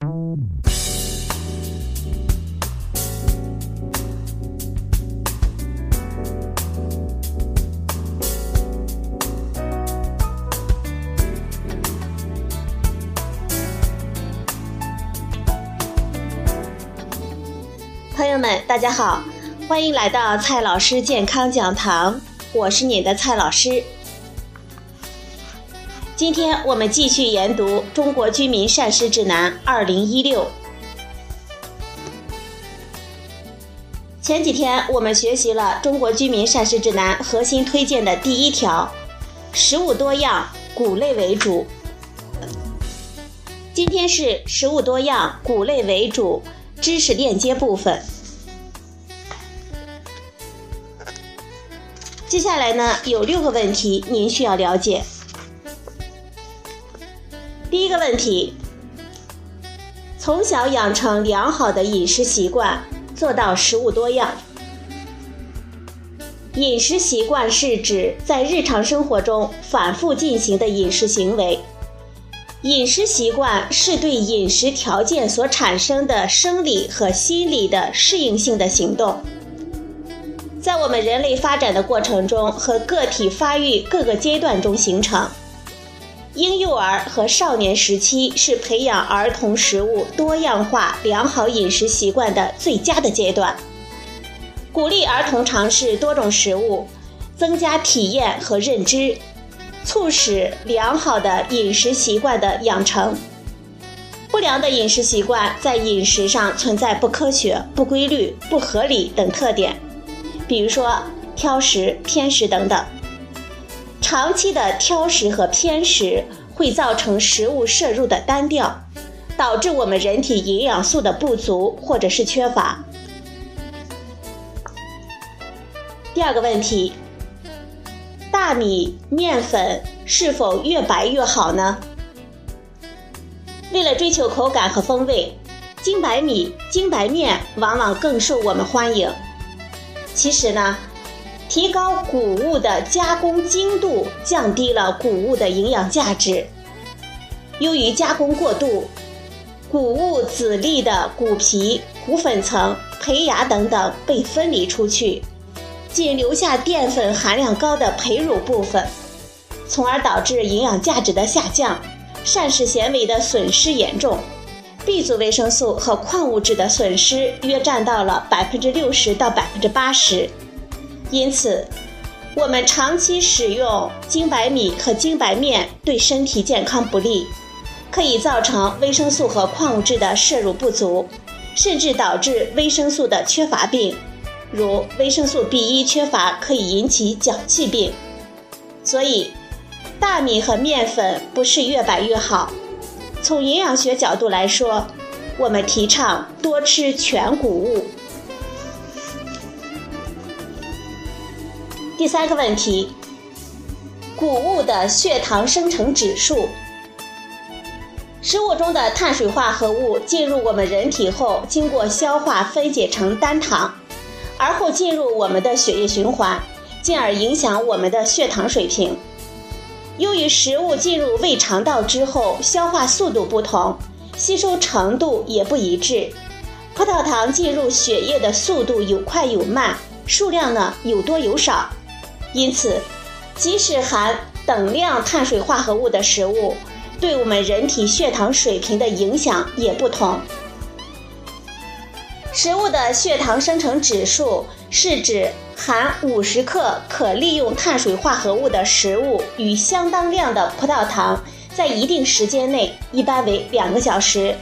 朋友们，大家好，欢迎来到蔡老师健康讲堂，我是你的蔡老师。今天我们继续研读《中国居民膳食指南（二零一六）》。前几天我们学习了《中国居民膳食指南》核心推荐的第一条：食物多样，谷类为主。今天是食物多样，谷类为主。知识链接部分。接下来呢，有六个问题您需要了解。第一个问题：从小养成良好的饮食习惯，做到食物多样。饮食习惯是指在日常生活中反复进行的饮食行为。饮食习惯是对饮食条件所产生的生理和心理的适应性的行动，在我们人类发展的过程中和个体发育各个阶段中形成。婴幼儿和少年时期是培养儿童食物多样化、良好饮食习惯的最佳的阶段。鼓励儿童尝试多种食物，增加体验和认知。促使良好的饮食习惯的养成。不良的饮食习惯在饮食上存在不科学、不规律、不合理等特点，比如说挑食、偏食等等。长期的挑食和偏食会造成食物摄入的单调，导致我们人体营养素的不足或者是缺乏。第二个问题。大米面粉是否越白越好呢？为了追求口感和风味，精白米、精白面往往更受我们欢迎。其实呢，提高谷物的加工精度，降低了谷物的营养价值。由于加工过度，谷物籽粒的谷皮、谷粉层、胚芽等等被分离出去。仅留下淀粉含量高的胚乳部分，从而导致营养价值的下降，膳食纤维的损失严重，B 族维生素和矿物质的损失约占到了百分之六十到百分之八十。因此，我们长期使用精白米和精白面对身体健康不利，可以造成维生素和矿物质的摄入不足，甚至导致维生素的缺乏病。如维生素 B1 缺乏可以引起脚气病，所以大米和面粉不是越白越好。从营养学角度来说，我们提倡多吃全谷物。第三个问题，谷物的血糖生成指数。食物中的碳水化合物进入我们人体后，经过消化分解成单糖。而后进入我们的血液循环，进而影响我们的血糖水平。由于食物进入胃肠道之后，消化速度不同，吸收程度也不一致。葡萄糖进入血液的速度有快有慢，数量呢有多有少。因此，即使含等量碳水化合物的食物，对我们人体血糖水平的影响也不同。食物的血糖生成指数是指含五十克可利用碳水化合物的食物与相当量的葡萄糖在一定时间内，一般为两个小时，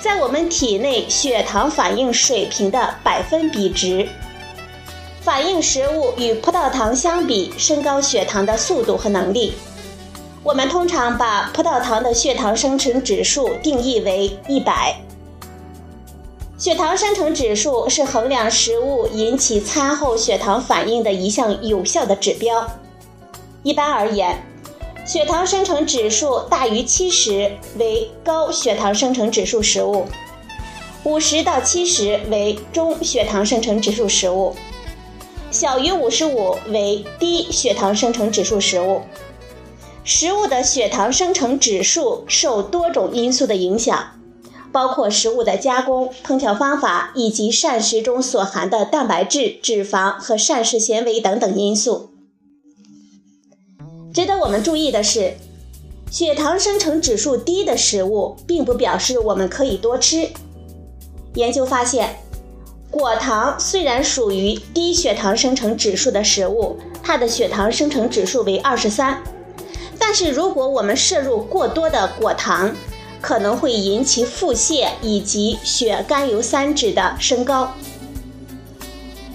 在我们体内血糖反应水平的百分比值。反应食物与葡萄糖相比，升高血糖的速度和能力。我们通常把葡萄糖的血糖生成指数定义为一百。血糖生成指数是衡量食物引起餐后血糖反应的一项有效的指标。一般而言，血糖生成指数大于七十为高血糖生成指数食物，五十到七十为中血糖生成指数食物，小于五十五为低血糖生成指数食物。食物的血糖生成指数受多种因素的影响。包括食物的加工、烹调方法以及膳食中所含的蛋白质、脂肪和膳食纤维等等因素。值得我们注意的是，血糖生成指数低的食物，并不表示我们可以多吃。研究发现，果糖虽然属于低血糖生成指数的食物，它的血糖生成指数为二十三，但是如果我们摄入过多的果糖，可能会引起腹泻以及血甘油三酯的升高。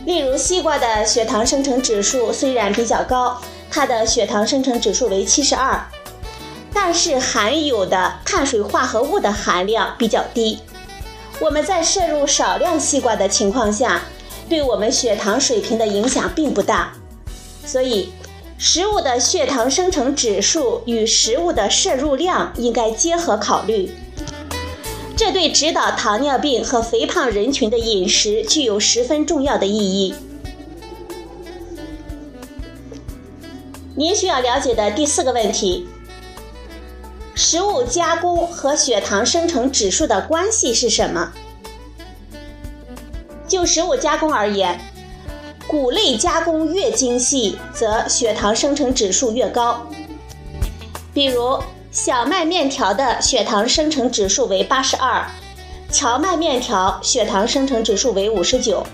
例如，西瓜的血糖生成指数虽然比较高，它的血糖生成指数为七十二，但是含有的碳水化合物的含量比较低。我们在摄入少量西瓜的情况下，对我们血糖水平的影响并不大。所以。食物的血糖生成指数与食物的摄入量应该结合考虑，这对指导糖尿病和肥胖人群的饮食具有十分重要的意义。您需要了解的第四个问题：食物加工和血糖生成指数的关系是什么？就食物加工而言。谷类加工越精细，则血糖生成指数越高。比如小麦面条的血糖生成指数为八十二，荞麦面条血糖生成指数为五十九，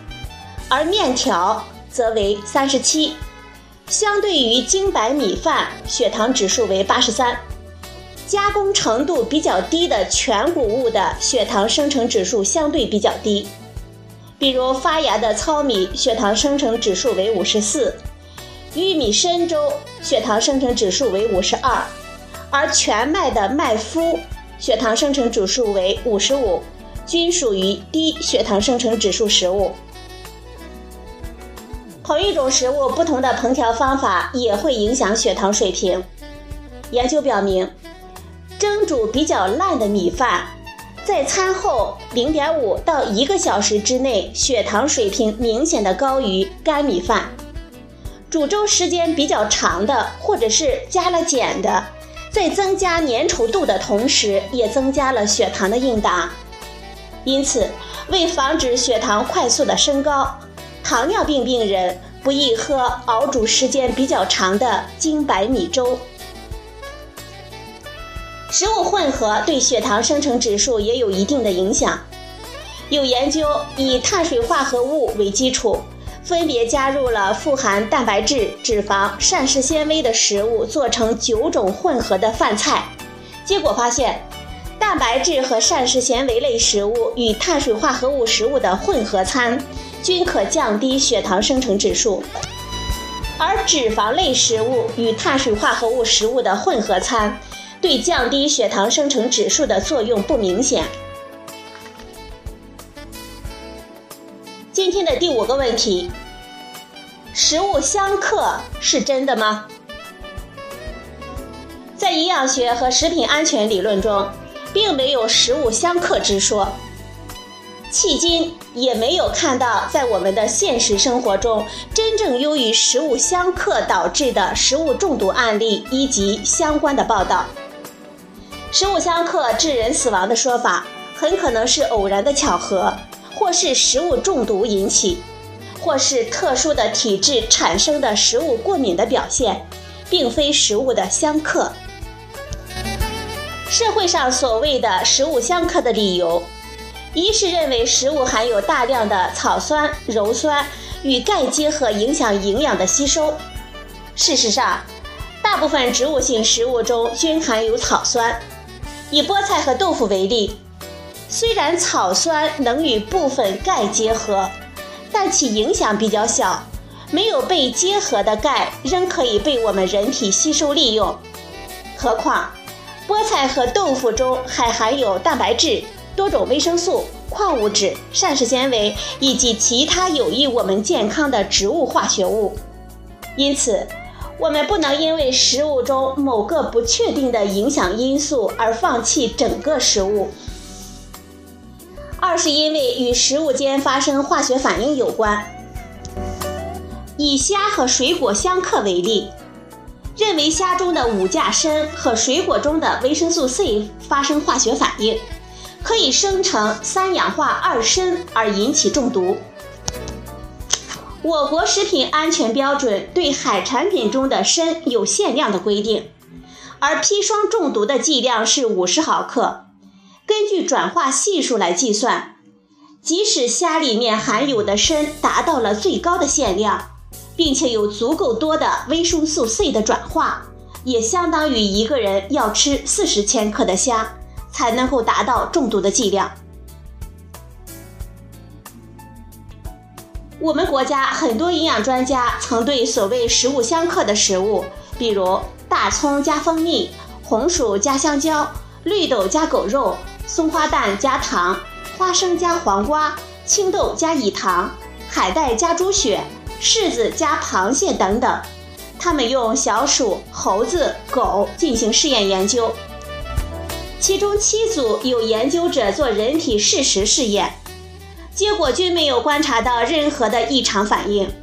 而面条则为三十七。相对于精白米饭，血糖指数为八十三。加工程度比较低的全谷物的血糖生成指数相对比较低。比如发芽的糙米血糖生成指数为五十四，玉米深粥血糖生成指数为五十二，而全麦的麦麸血糖生成指数为五十五，均属于低血糖生成指数食物。同一种食物，不同的烹调方法也会影响血糖水平。研究表明，蒸煮比较烂的米饭。在餐后零点五到一个小时之内，血糖水平明显的高于干米饭。煮粥时间比较长的，或者是加了碱的，在增加粘稠度的同时，也增加了血糖的应答。因此，为防止血糖快速的升高，糖尿病病人不宜喝熬煮时间比较长的精白米粥。食物混合对血糖生成指数也有一定的影响。有研究以碳水化合物为基础，分别加入了富含蛋白质、脂肪、膳食纤维的食物，做成九种混合的饭菜。结果发现，蛋白质和膳食纤维类食物与碳水化合物食物的混合餐均可降低血糖生成指数，而脂肪类食物与碳水化合物食物的混合餐。对降低血糖生成指数的作用不明显。今天的第五个问题：食物相克是真的吗？在营养学和食品安全理论中，并没有食物相克之说。迄今也没有看到在我们的现实生活中，真正由于食物相克导致的食物中毒案例以及相关的报道。食物相克致人死亡的说法，很可能是偶然的巧合，或是食物中毒引起，或是特殊的体质产生的食物过敏的表现，并非食物的相克。社会上所谓的食物相克的理由，一是认为食物含有大量的草酸、鞣酸与钙结合，影响营养的吸收。事实上，大部分植物性食物中均含有草酸。以菠菜和豆腐为例，虽然草酸能与部分钙结合，但其影响比较小。没有被结合的钙仍可以被我们人体吸收利用。何况，菠菜和豆腐中还含有蛋白质、多种维生素、矿物质、膳食纤维以及其他有益我们健康的植物化学物。因此，我们不能因为食物中某个不确定的影响因素而放弃整个食物。二是因为与食物间发生化学反应有关。以虾和水果相克为例，认为虾中的五价砷和水果中的维生素 C 发生化学反应，可以生成三氧化二砷而引起中毒。我国食品安全标准对海产品中的砷有限量的规定，而砒霜中毒的剂量是五十毫克，根据转化系数来计算，即使虾里面含有的砷达到了最高的限量，并且有足够多的维生素 C 的转化，也相当于一个人要吃四十千克的虾才能够达到中毒的剂量。我们国家很多营养专家曾对所谓食物相克的食物，比如大葱加蜂蜜、红薯加香蕉、绿豆加狗肉、松花蛋加糖、花生加黄瓜、青豆加乙糖、海带加猪血、柿子加螃蟹等等，他们用小鼠、猴子、狗进行试验研究，其中七组有研究者做人体试食试验。结果均没有观察到任何的异常反应。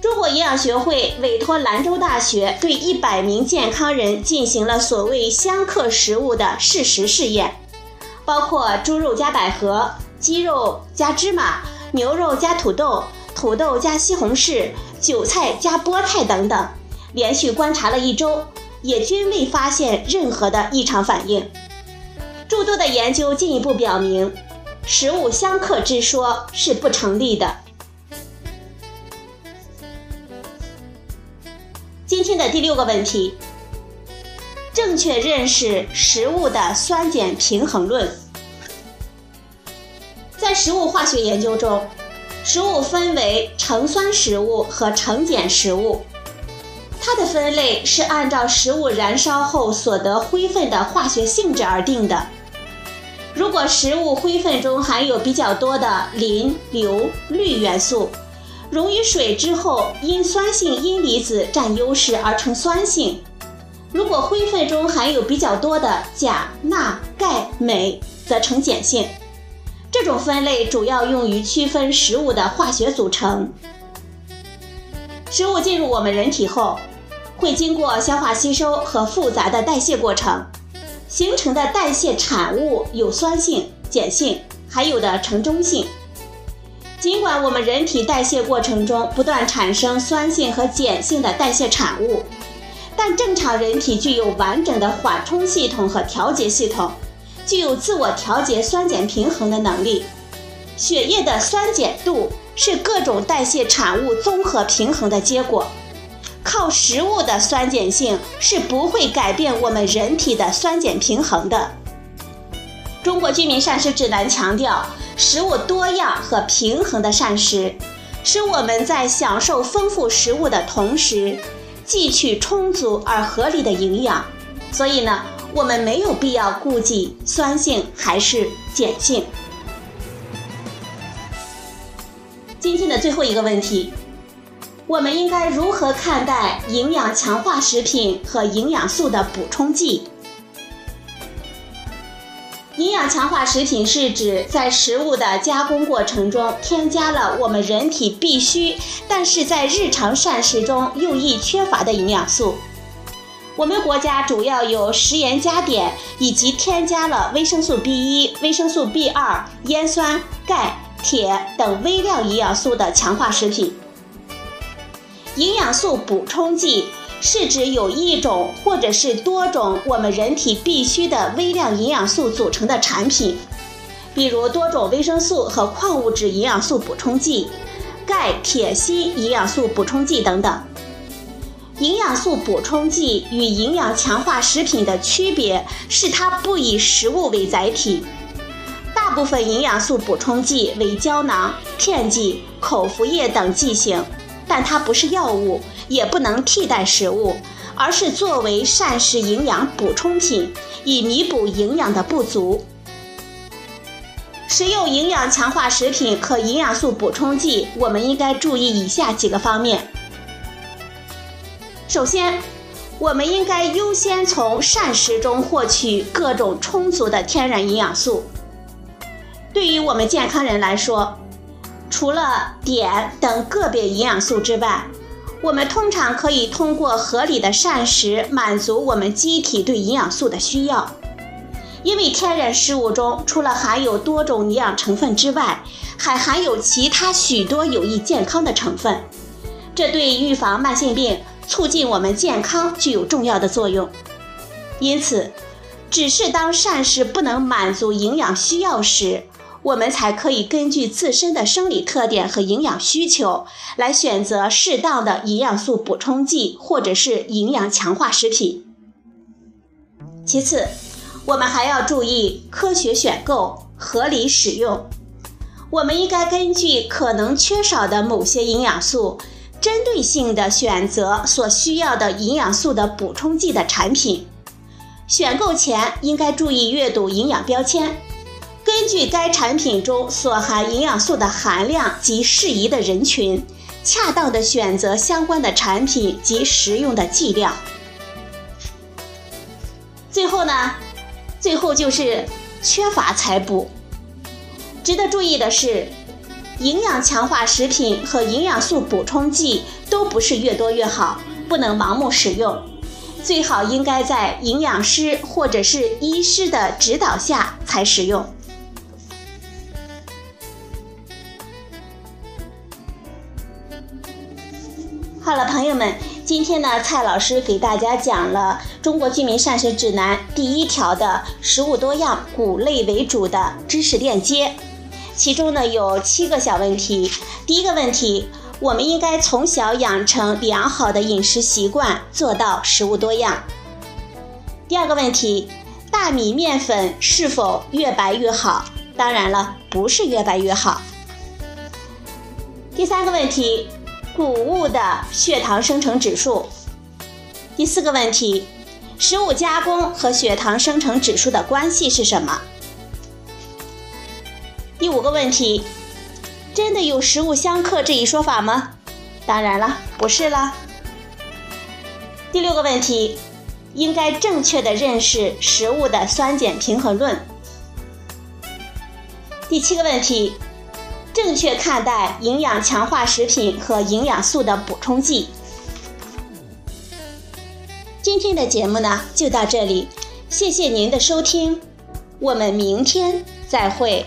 中国营养学会委托兰州大学对一百名健康人进行了所谓相克食物的试食试验，包括猪肉加百合、鸡肉加芝麻、牛肉加土豆、土豆加西红柿、韭菜加菠菜等等，连续观察了一周，也均未发现任何的异常反应。诸多的研究进一步表明。食物相克之说是不成立的。今天的第六个问题：正确认识食物的酸碱平衡论。在食物化学研究中，食物分为成酸食物和成碱食物，它的分类是按照食物燃烧后所得灰分的化学性质而定的。如果食物灰分中含有比较多的磷、硫、氯元素，溶于水之后，因酸性阴离子占优势而成酸性；如果灰分中含有比较多的钾、钠、钙、镁，则呈碱性。这种分类主要用于区分食物的化学组成。食物进入我们人体后，会经过消化吸收和复杂的代谢过程。形成的代谢产物有酸性、碱性，还有的呈中性。尽管我们人体代谢过程中不断产生酸性和碱性的代谢产物，但正常人体具有完整的缓冲系统和调节系统，具有自我调节酸碱平衡的能力。血液的酸碱度是各种代谢产物综合平衡的结果。靠食物的酸碱性是不会改变我们人体的酸碱平衡的。中国居民膳食指南强调，食物多样和平衡的膳食，使我们在享受丰富食物的同时，汲取充足而合理的营养。所以呢，我们没有必要顾忌酸性还是碱性。今天的最后一个问题。我们应该如何看待营养强化食品和营养素的补充剂？营养强化食品是指在食物的加工过程中添加了我们人体必需，但是在日常膳食中又易缺乏的营养素。我们国家主要有食盐加碘以及添加了维生素 B1、维生素 B2、烟酸、钙、铁等微量营养素的强化食品。营养素补充剂是指有一种或者是多种我们人体必需的微量营养素组成的产品，比如多种维生素和矿物质营养素补充剂、钙、铁、锌营养素补充剂等等。营养素补充剂与营养强化食品的区别是，它不以食物为载体。大部分营养素补充剂为胶囊、片剂、口服液等剂型。但它不是药物，也不能替代食物，而是作为膳食营养补充品，以弥补营养的不足。食用营养强化食品和营养素补充剂，我们应该注意以下几个方面。首先，我们应该优先从膳食中获取各种充足的天然营养素。对于我们健康人来说，除了碘等个别营养素之外，我们通常可以通过合理的膳食满足我们机体对营养素的需要。因为天然食物中除了含有多种营养成分之外，还含有其他许多有益健康的成分，这对预防慢性病、促进我们健康具有重要的作用。因此，只是当膳食不能满足营养需要时，我们才可以根据自身的生理特点和营养需求，来选择适当的营养素补充剂或者是营养强化食品。其次，我们还要注意科学选购、合理使用。我们应该根据可能缺少的某些营养素，针对性的选择所需要的营养素的补充剂的产品。选购前应该注意阅读营养标签，根据该产品中所含营养素的含量及适宜的人群，恰当的选择相关的产品及食用的剂量。最后呢，最后就是缺乏才补。值得注意的是，营养强化食品和营养素补充剂都不是越多越好，不能盲目使用。最好应该在营养师或者是医师的指导下才使用。好了，朋友们，今天呢，蔡老师给大家讲了《中国居民膳食指南》第一条的食物多样、谷类为主的知识链接，其中呢有七个小问题。第一个问题。我们应该从小养成良好的饮食习惯，做到食物多样。第二个问题，大米面粉是否越白越好？当然了，不是越白越好。第三个问题，谷物的血糖生成指数。第四个问题，食物加工和血糖生成指数的关系是什么？第五个问题。真的有食物相克这一说法吗？当然了，不是啦。第六个问题，应该正确的认识食物的酸碱平衡论。第七个问题，正确看待营养强化食品和营养素的补充剂。今天的节目呢就到这里，谢谢您的收听，我们明天再会。